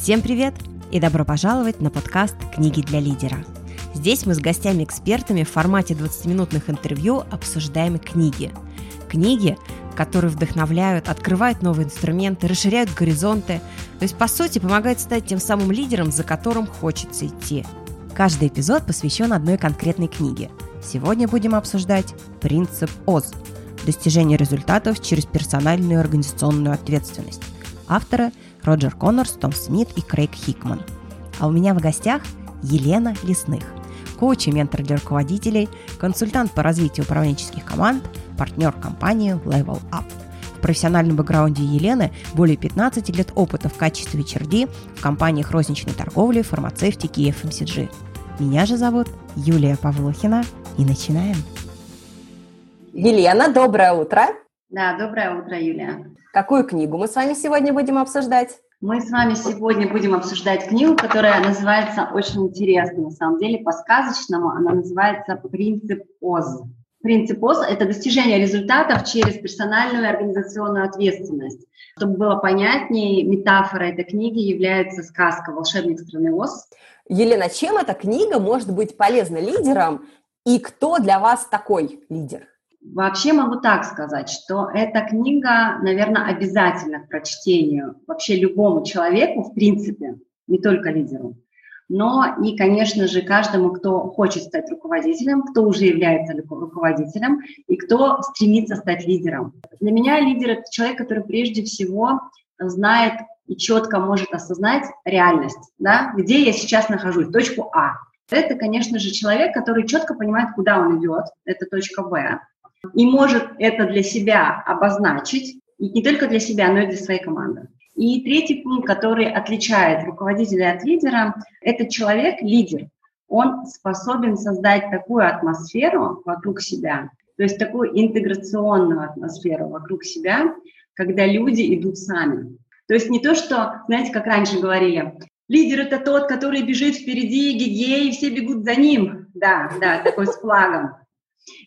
Всем привет и добро пожаловать на подкаст «Книги для лидера». Здесь мы с гостями-экспертами в формате 20-минутных интервью обсуждаем книги. Книги, которые вдохновляют, открывают новые инструменты, расширяют горизонты, то есть, по сути, помогают стать тем самым лидером, за которым хочется идти. Каждый эпизод посвящен одной конкретной книге. Сегодня будем обсуждать «Принцип ОЗ» – достижение результатов через персональную и организационную ответственность. Авторы – Роджер Коннорс, Том Смит и Крейг Хикман. А у меня в гостях Елена Лесных, коуч и ментор для руководителей, консультант по развитию управленческих команд, партнер компании Level Up. В профессиональном бэкграунде Елены более 15 лет опыта в качестве HRD в компаниях розничной торговли, фармацевтики и FMCG. Меня же зовут Юлия Павлухина, и начинаем. Елена, доброе утро. Да, доброе утро, Юлия. Какую книгу мы с вами сегодня будем обсуждать? Мы с вами сегодня будем обсуждать книгу, которая называется очень интересно, на самом деле, по-сказочному. Она называется «Принцип ОЗ». Принцип ОЗ – это достижение результатов через персональную и организационную ответственность. Чтобы было понятнее, метафора этой книги является сказка «Волшебник страны Оз». Елена, чем эта книга может быть полезна лидерам и кто для вас такой лидер? Вообще могу так сказать, что эта книга, наверное, обязательна к прочтению вообще любому человеку, в принципе, не только лидеру, но и, конечно же, каждому, кто хочет стать руководителем, кто уже является руководителем и кто стремится стать лидером. Для меня лидер – это человек, который прежде всего знает и четко может осознать реальность, да, где я сейчас нахожусь, точку А. Это, конечно же, человек, который четко понимает, куда он идет, это точка Б, и может это для себя обозначить, и не только для себя, но и для своей команды. И третий пункт, который отличает руководителя от лидера, это человек, лидер. Он способен создать такую атмосферу вокруг себя, то есть такую интеграционную атмосферу вокруг себя, когда люди идут сами. То есть не то, что, знаете, как раньше говорили, лидер это тот, который бежит впереди, гигей, все бегут за ним. Да, да, такой с флагом.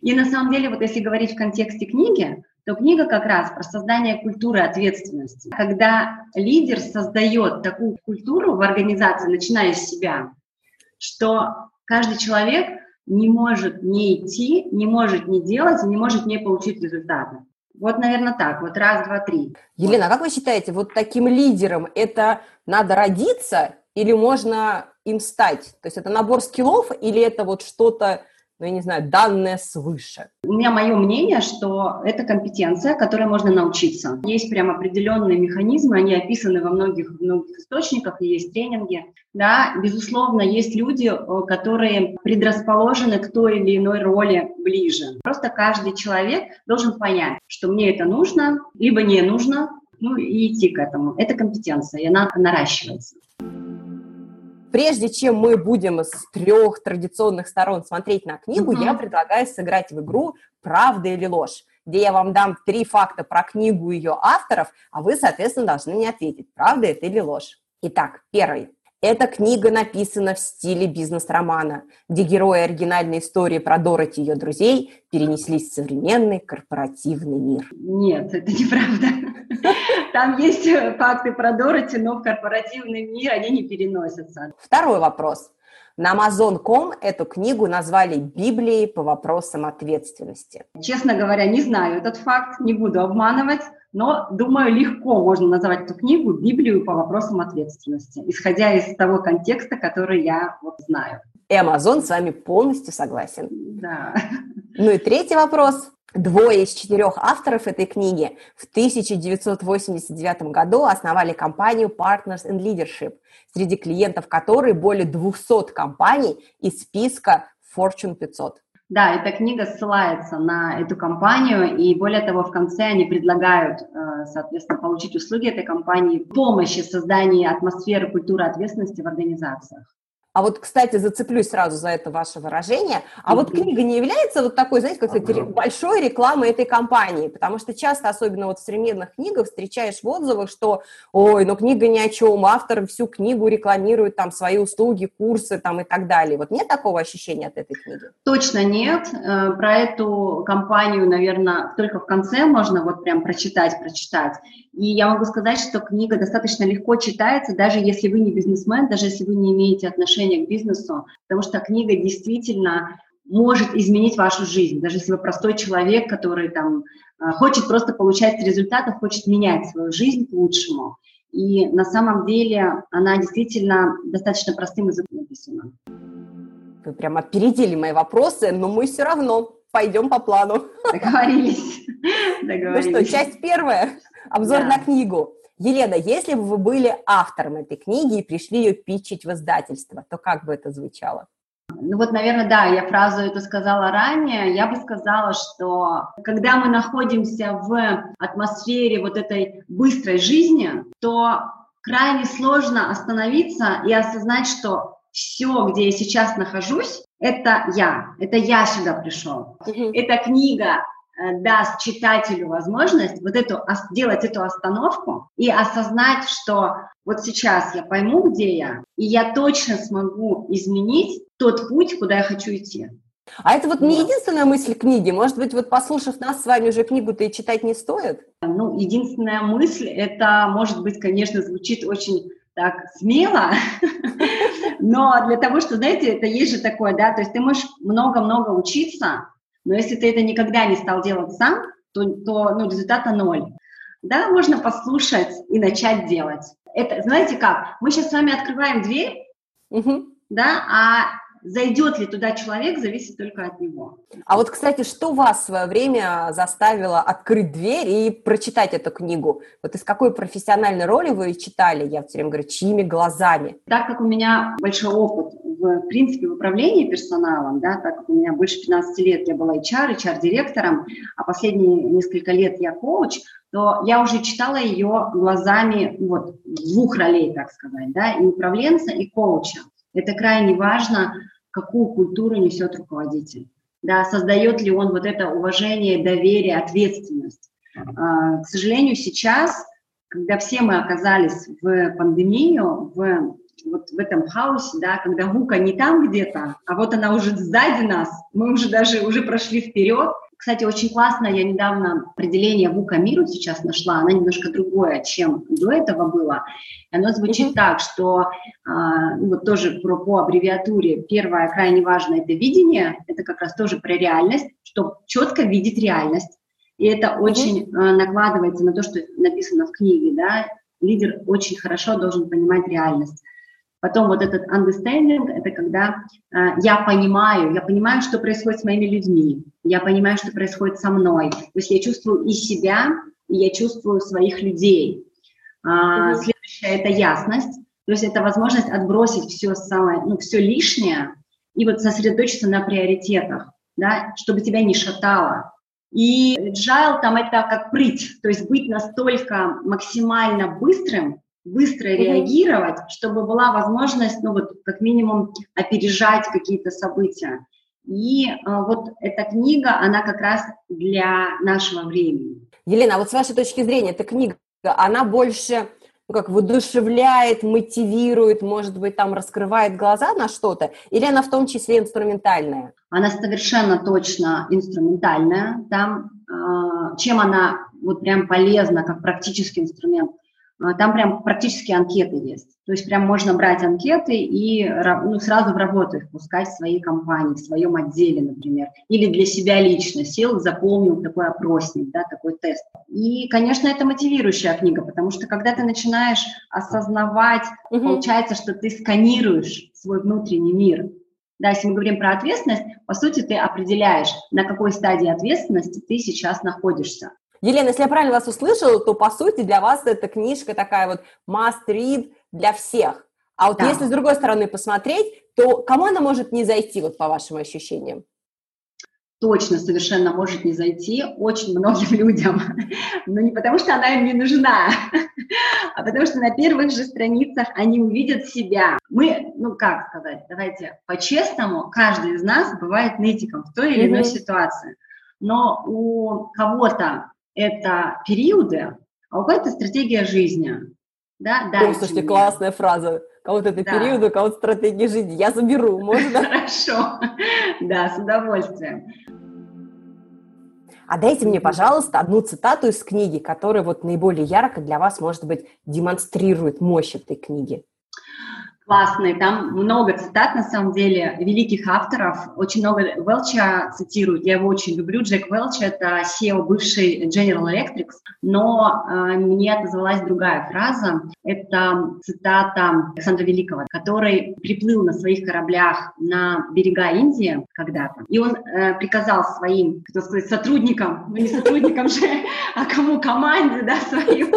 И на самом деле, вот если говорить в контексте книги, то книга как раз про создание культуры ответственности. Когда лидер создает такую культуру в организации, начиная с себя, что каждый человек не может не идти, не может не делать не может не получить результаты. Вот, наверное, так. Вот раз, два, три. Елена, а как вы считаете, вот таким лидером это надо родиться или можно им стать? То есть это набор скиллов или это вот что-то ну, я не знаю, данные свыше? У меня мое мнение, что это компетенция, которой можно научиться. Есть прям определенные механизмы, они описаны во многих, многих источниках, и есть тренинги. Да, безусловно, есть люди, э, которые предрасположены к той или иной роли ближе. Просто каждый человек должен понять, что мне это нужно, либо не нужно, ну и идти к этому. Это компетенция, и она наращивается. Прежде чем мы будем с трех традиционных сторон смотреть на книгу, mm-hmm. я предлагаю сыграть в игру «Правда или ложь», где я вам дам три факта про книгу и ее авторов, а вы, соответственно, должны мне ответить, правда это или ложь. Итак, первый. Эта книга написана в стиле бизнес-романа, где герои оригинальной истории про Дороти и ее друзей перенеслись в современный корпоративный мир. Нет, это неправда. Там есть факты про Дороти, но в корпоративный мир они не переносятся. Второй вопрос. На Amazon.com эту книгу назвали Библией по вопросам ответственности. Честно говоря, не знаю этот факт, не буду обманывать, но, думаю, легко можно назвать эту книгу Библию по вопросам ответственности, исходя из того контекста, который я вот знаю. И Amazon с вами полностью согласен. Да. Ну и третий вопрос. Двое из четырех авторов этой книги в 1989 году основали компанию Partners in Leadership, среди клиентов которой более 200 компаний из списка Fortune 500. Да, эта книга ссылается на эту компанию, и более того, в конце они предлагают, э, соответственно, получить услуги этой компании, помощи в создании атмосферы культуры ответственности в организациях. А вот, кстати, зацеплюсь сразу за это ваше выражение. А вот книга не является вот такой, знаете, как сказать, большой рекламой этой компании, потому что часто, особенно вот в современных книгах, встречаешь в отзывах, что, ой, ну книга ни о чем, автор всю книгу рекламирует там свои услуги, курсы там и так далее. Вот нет такого ощущения от этой книги? Точно нет. Э, про эту компанию, наверное, только в конце можно вот прям прочитать, прочитать. И я могу сказать, что книга достаточно легко читается, даже если вы не бизнесмен, даже если вы не имеете отношения к бизнесу, потому что книга действительно может изменить вашу жизнь, даже если вы простой человек, который там э, хочет просто получать результаты, хочет менять свою жизнь к лучшему. И на самом деле она действительно достаточно простым языком написана. Вы прям опередили мои вопросы, но мы все равно пойдем по плану. Договорились. Договорились. Ну что, часть первая. Обзор да. на книгу. Елена, если бы вы были автором этой книги и пришли ее питчить в издательство, то как бы это звучало? Ну вот, наверное, да, я фразу эту сказала ранее. Я бы сказала, что когда мы находимся в атмосфере вот этой быстрой жизни, то крайне сложно остановиться и осознать, что все, где я сейчас нахожусь, это я, это я сюда пришел. Эта книга даст читателю возможность вот эту, сделать эту остановку и осознать, что вот сейчас я пойму, где я, и я точно смогу изменить тот путь, куда я хочу идти. А это вот не единственная мысль книги? Может быть, вот послушав нас с вами уже книгу-то и читать не стоит? Ну, единственная мысль, это, может быть, конечно, звучит очень так смело, но для того, что, знаете, это есть же такое, да, то есть ты можешь много-много учиться, но если ты это никогда не стал делать сам, то, то ну, результата ноль. Да, можно послушать и начать делать. Это, знаете как, мы сейчас с вами открываем дверь, угу. да, а Зайдет ли туда человек, зависит только от него. А вот, кстати, что вас в свое время заставило открыть дверь и прочитать эту книгу? Вот из какой профессиональной роли вы читали? Я все время говорю, чьими глазами? Так как у меня большой опыт в, в принципе, в управлении персоналом, да, так как у меня больше 15 лет я была HR, HR-директором, а последние несколько лет я коуч, то я уже читала ее глазами вот двух ролей, так сказать, да, и управленца, и коуча. Это крайне важно, какую культуру несет руководитель. Да, создает ли он вот это уважение, доверие, ответственность. А, к сожалению, сейчас, когда все мы оказались в пандемию, в вот в этом хаосе, да, когда гука не там где-то, а вот она уже сзади нас, мы уже даже уже прошли вперед, кстати, очень классно, я недавно определение ВУКа миру сейчас нашла, оно немножко другое, чем до этого было. Оно звучит mm-hmm. так, что, ну, вот тоже про, по аббревиатуре, первое крайне важное – это видение, это как раз тоже про реальность, чтобы четко видеть реальность. И это очень а, накладывается на то, что написано в книге, да, лидер очень хорошо должен понимать реальность. Потом вот этот understanding – это когда э, я понимаю, я понимаю, что происходит с моими людьми, я понимаю, что происходит со мной. То есть я чувствую и себя, и я чувствую своих людей. А, mm-hmm. Следующее – это ясность. То есть это возможность отбросить все самое, ну, все лишнее и вот сосредоточиться на приоритетах, да, чтобы тебя не шатало. И agile там это как прыть, то есть быть настолько максимально быстрым, быстро mm-hmm. реагировать, чтобы была возможность, ну вот как минимум опережать какие-то события. И э, вот эта книга, она как раз для нашего времени. Елена, а вот с вашей точки зрения, эта книга, она больше ну, как воодушевляет, мотивирует, может быть, там раскрывает глаза на что-то, или она в том числе инструментальная? Она совершенно точно инструментальная. Там, э, чем она вот прям полезна, как практический инструмент, там прям практически анкеты есть. То есть прям можно брать анкеты и ну, сразу в работу их пускать в своей компании, в своем отделе, например. Или для себя лично сел, заполнил такой опросник, да, такой тест. И, конечно, это мотивирующая книга, потому что когда ты начинаешь осознавать, угу. получается, что ты сканируешь свой внутренний мир. Да, если мы говорим про ответственность, по сути, ты определяешь, на какой стадии ответственности ты сейчас находишься. Елена, если я правильно вас услышала, то, по сути, для вас эта книжка такая вот must read для всех. А вот да. если с другой стороны посмотреть, то кому она может не зайти, вот по вашим ощущениям? точно совершенно может не зайти очень многим людям. Но не потому, что она им не нужна, а потому что на первых же страницах они увидят себя. Мы, ну как сказать, давайте по-честному, каждый из нас бывает нытиком в той или иной ситуации. Но у кого-то это периоды, а у кого-то стратегия жизни. Да, да. Ой, слушайте, классная фраза. Кого-то это да. периоды, кого-то стратегия жизни. Я заберу, можно? Хорошо. Да, с удовольствием. А дайте мне, пожалуйста, одну цитату из книги, которая вот наиболее ярко для вас, может быть, демонстрирует мощь этой книги классный, там много цитат, на самом деле, великих авторов, очень много Велча цитируют, я его очень люблю, Джек Велч – это SEO бывший General Electric, но э, мне отозвалась другая фраза, это цитата Александра Великого, который приплыл на своих кораблях на берега Индии когда-то, и он э, приказал своим, кто сказать, сотрудникам, ну не сотрудникам же, а кому команде, да, своим,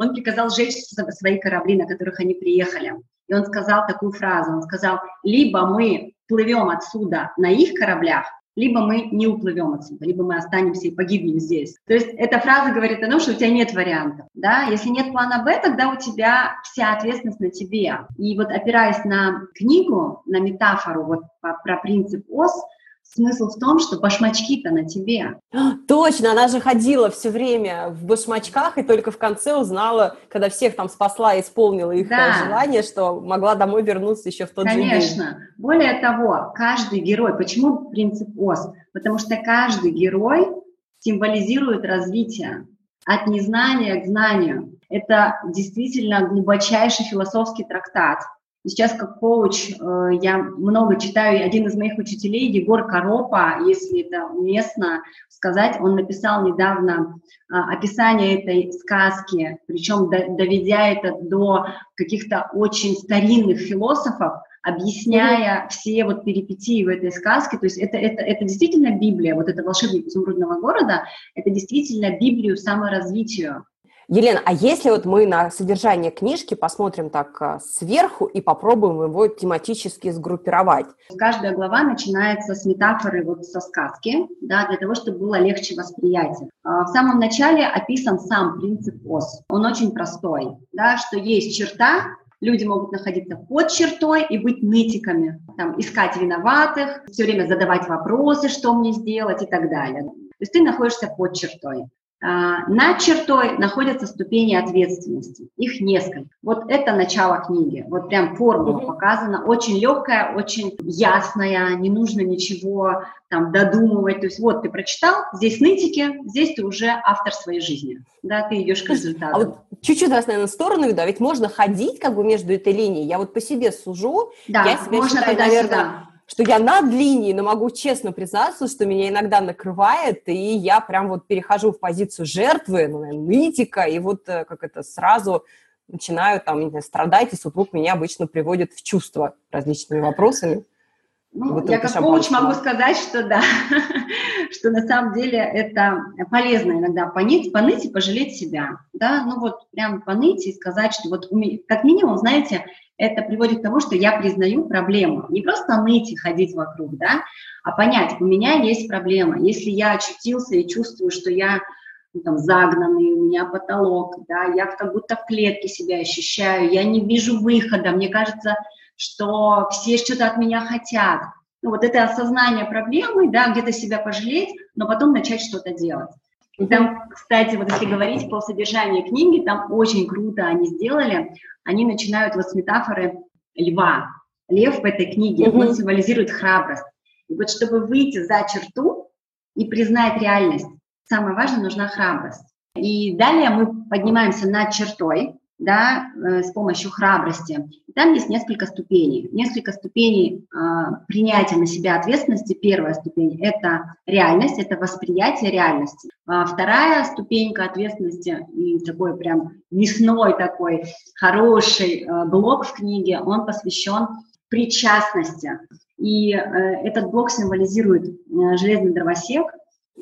он приказал сжечь свои корабли, на которых они приехали. И он сказал такую фразу, он сказал, либо мы плывем отсюда на их кораблях, либо мы не уплывем отсюда, либо мы останемся и погибнем здесь. То есть эта фраза говорит о том, что у тебя нет вариантов. Да? Если нет плана Б, тогда у тебя вся ответственность на тебе. И вот опираясь на книгу, на метафору вот про принцип ОС, Смысл в том, что башмачки-то на тебе. Точно, она же ходила все время в башмачках и только в конце узнала, когда всех там спасла и исполнила их да. желание, что могла домой вернуться еще в тот Конечно. же день. Конечно. Более того, каждый герой, почему принцип ОС? Потому что каждый герой символизирует развитие от незнания к знанию. Это действительно глубочайший философский трактат, Сейчас как коуч э, я много читаю, один из моих учителей, Егор Коропа, если это уместно сказать, он написал недавно а, описание этой сказки, причем доведя это до каких-то очень старинных философов, объясняя все вот перипетии в этой сказке. То есть это, это, это действительно Библия, вот это волшебник изумрудного города, это действительно Библию саморазвитию. Елена, а если вот мы на содержание книжки посмотрим так а, сверху и попробуем его тематически сгруппировать? Каждая глава начинается с метафоры вот со сказки, да, для того, чтобы было легче восприятие. А, в самом начале описан сам принцип ОС. Он очень простой, да, что есть черта, люди могут находиться под чертой и быть нытиками, там, искать виноватых, все время задавать вопросы, что мне сделать и так далее. То есть ты находишься под чертой. А, над чертой находятся ступени ответственности. Их несколько. Вот это начало книги. Вот прям формула показана. Очень легкая, очень ясная, не нужно ничего там додумывать. То есть вот ты прочитал, здесь нытики, здесь ты уже автор своей жизни. Да, ты идешь к результату. А вот чуть-чуть раз, наверное, в сторону веду, а ведь можно ходить как бы между этой линией. Я вот по себе сужу. Да, я себя можно считаю, наверное, что я над линией, но могу честно признаться, что меня иногда накрывает, и я прям вот перехожу в позицию жертвы, ну, нытика, и вот э, как это сразу начинаю там страдать, и супруг меня обычно приводит в чувство различными вопросами. Ну, я как коуч могу сказать, что да, что на самом деле это полезно иногда поныть, поныть и пожалеть себя, да, ну вот прям поныть и сказать, что вот как минимум, знаете, это приводит к тому, что я признаю проблему. Не просто ныть и ходить вокруг, да, а понять, у меня есть проблема. Если я очутился и чувствую, что я ну, там, загнанный, у меня потолок, да, я как будто в клетке себя ощущаю, я не вижу выхода, мне кажется, что все что-то от меня хотят. Ну, вот это осознание проблемы, да, где-то себя пожалеть, но потом начать что-то делать. И там, кстати, вот если говорить по содержанию книги, там очень круто они сделали. Они начинают вот с метафоры льва. Лев в этой книге, mm-hmm. он символизирует храбрость. И вот чтобы выйти за черту и признать реальность, самое важное, нужна храбрость. И далее мы поднимаемся над чертой, да, э, с помощью храбрости. Там есть несколько ступеней. Несколько ступеней э, принятия на себя ответственности. Первая ступень – это реальность, это восприятие реальности. А вторая ступенька ответственности, и такой прям мясной такой хороший э, блок в книге, он посвящен причастности. И э, этот блок символизирует э, железный дровосек,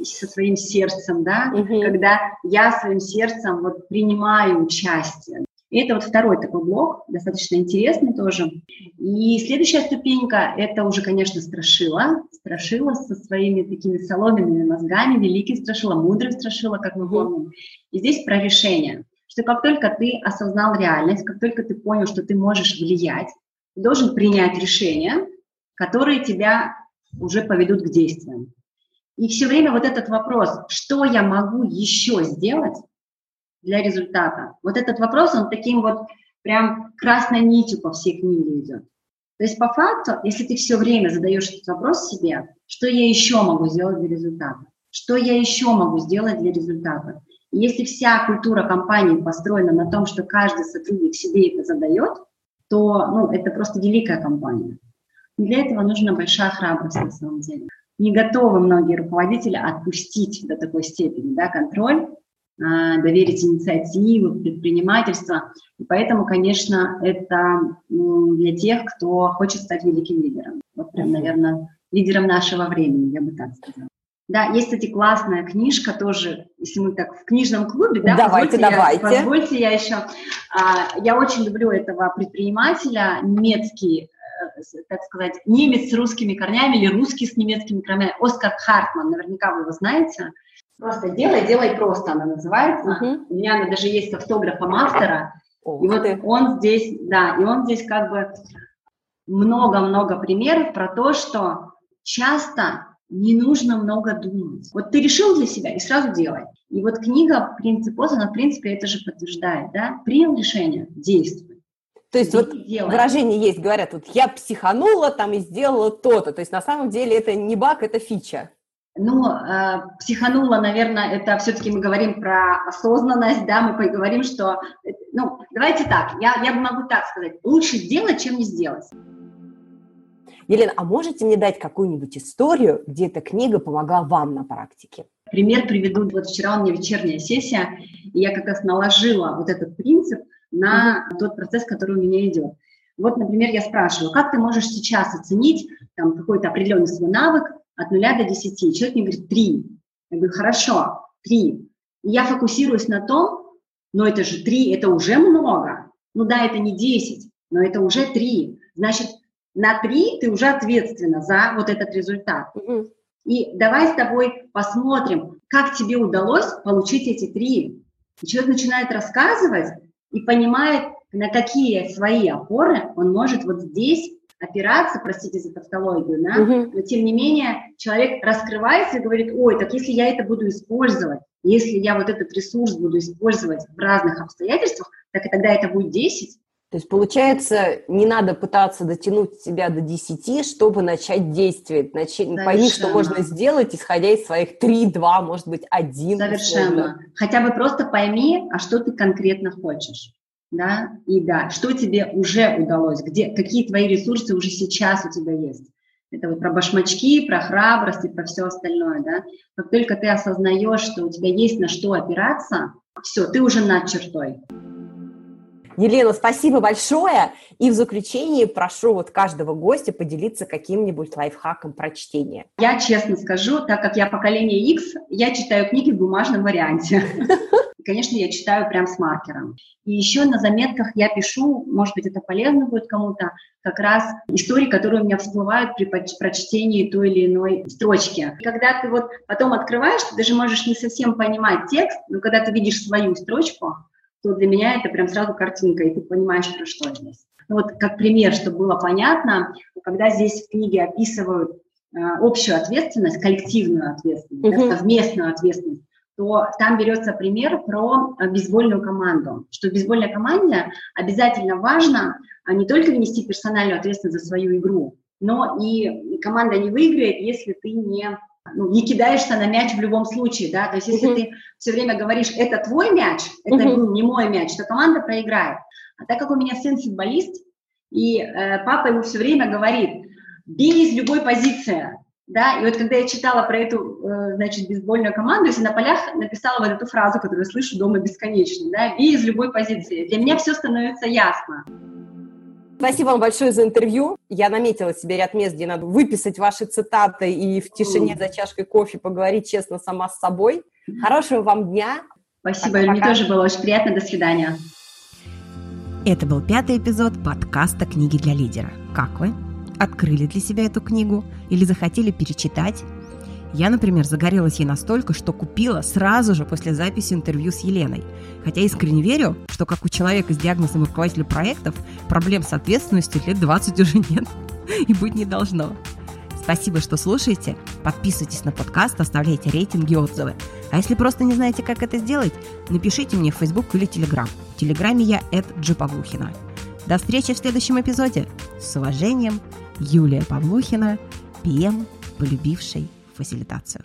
со своим сердцем, да, угу. когда я своим сердцем вот принимаю участие. И это вот второй такой блок, достаточно интересный тоже. И следующая ступенька – это уже, конечно, Страшила. Страшила со своими такими соломенными мозгами, великий Страшила, мудрый Страшила, как мы помним. И здесь про решение, что как только ты осознал реальность, как только ты понял, что ты можешь влиять, ты должен принять решения, которые тебя уже поведут к действиям. И все время вот этот вопрос, что я могу еще сделать для результата, вот этот вопрос, он таким вот прям красной нитью по всей книге идет. То есть по факту, если ты все время задаешь этот вопрос себе, что я еще могу сделать для результата, что я еще могу сделать для результата, если вся культура компании построена на том, что каждый сотрудник себе это задает, то ну, это просто великая компания. для этого нужна большая храбрость на самом деле. Не готовы многие руководители отпустить до такой степени да, контроль, доверить инициативу, предпринимательство. И поэтому, конечно, это для тех, кто хочет стать великим лидером. Вот прям, наверное, лидером нашего времени, я бы так сказала. Да, есть, кстати, классная книжка тоже, если мы так в книжном клубе, да, давайте, позвольте давайте. Я, позвольте я еще, а, я очень люблю этого предпринимателя, немецкий, э, так сказать, немец с русскими корнями или русский с немецкими корнями, Оскар Хартман, наверняка вы его знаете. Просто делай, делай просто, она называется. Uh-huh. У меня она даже есть с автографом автора. Oh, и вот ты. он здесь, да, и он здесь как бы много-много примеров про то, что часто не нужно много думать. Вот ты решил для себя и сразу делай. И вот книга «Принцип она, в принципе, это же подтверждает, да? Принял решение, действуй. То есть вот делай. выражение есть, говорят, вот я психанула там и сделала то-то. То есть на самом деле это не баг, это фича. Ну, э, психанула, наверное, это все-таки мы говорим про осознанность, да, мы поговорим, что, ну, давайте так, я, я могу так сказать, лучше делать, чем не сделать. Елена, а можете мне дать какую-нибудь историю, где эта книга помогла вам на практике? Пример приведу. Вот вчера у меня вечерняя сессия, и я как раз наложила вот этот принцип на mm-hmm. тот процесс, который у меня идет. Вот, например, я спрашиваю, как ты можешь сейчас оценить там, какой-то определенный свой навык от нуля до десяти? Человек мне говорит, три. Я говорю, хорошо, три. И я фокусируюсь на том, но это же три, это уже много. Ну да, это не десять, но это уже три. Значит, на три ты уже ответственна за вот этот результат. И давай с тобой посмотрим, как тебе удалось получить эти три. И человек начинает рассказывать и понимает, на какие свои опоры он может вот здесь опираться, простите за тавтологию, да, угу. но тем не менее человек раскрывается и говорит, ой, так если я это буду использовать, если я вот этот ресурс буду использовать в разных обстоятельствах, так и тогда это будет 10, то есть, получается, не надо пытаться дотянуть себя до 10, чтобы начать действовать. Начать, пойми, что можно сделать, исходя из своих 3, 2, может быть, 1. Совершенно. Условно. Хотя бы просто пойми, а что ты конкретно хочешь. Да? И да, что тебе уже удалось, где, какие твои ресурсы уже сейчас у тебя есть. Это вот про башмачки, про храбрость и про все остальное, да. Как только ты осознаешь, что у тебя есть на что опираться, все, ты уже над чертой. Елена, спасибо большое. И в заключении прошу вот каждого гостя поделиться каким-нибудь лайфхаком прочтения. Я честно скажу, так как я поколение X, я читаю книги в бумажном варианте. Конечно, я читаю прям с маркером. И еще на заметках я пишу, может быть, это полезно будет кому-то, как раз истории, которые у меня всплывают при прочтении той или иной строчки. Когда ты вот потом открываешь, ты даже можешь не совсем понимать текст, но когда ты видишь свою строчку, то для меня это прям сразу картинка, и ты понимаешь, про что здесь. Ну, вот как пример, чтобы было понятно, когда здесь в книге описывают э, общую ответственность, коллективную ответственность, да, совместную ответственность, то там берется пример про бейсбольную команду, что в бейсбольной команде обязательно важно а не только внести персональную ответственность за свою игру, но и команда не выиграет, если ты не ну, не кидаешься на мяч в любом случае, да, то есть если uh-huh. ты все время говоришь, это твой мяч, это был не мой мяч, то команда проиграет. А так как у меня сын футболист, и э, папа ему все время говорит, бей из любой позиции, да, и вот когда я читала про эту, э, значит, бейсбольную команду, если на полях написала вот эту фразу, которую я слышу дома бесконечно, да, бей из любой позиции, для меня все становится ясно. Спасибо вам большое за интервью. Я наметила себе ряд мест, где надо выписать ваши цитаты и в тишине за чашкой кофе поговорить честно сама с собой. Хорошего вам дня. Спасибо, Пока. мне тоже было очень приятно. До свидания. Это был пятый эпизод подкаста «Книги для лидера». Как вы? Открыли для себя эту книгу или захотели перечитать? Я, например, загорелась ей настолько, что купила сразу же после записи интервью с Еленой. Хотя искренне верю, что как у человека с диагнозом руководителя проектов, проблем с ответственностью лет 20 уже нет и быть не должно. Спасибо, что слушаете. Подписывайтесь на подкаст, оставляйте рейтинги и отзывы. А если просто не знаете, как это сделать, напишите мне в Facebook или Telegram. В Телеграме я Павлухина. До встречи в следующем эпизоде. С уважением, Юлия Павлухина, ПМ, полюбивший фасилитацию.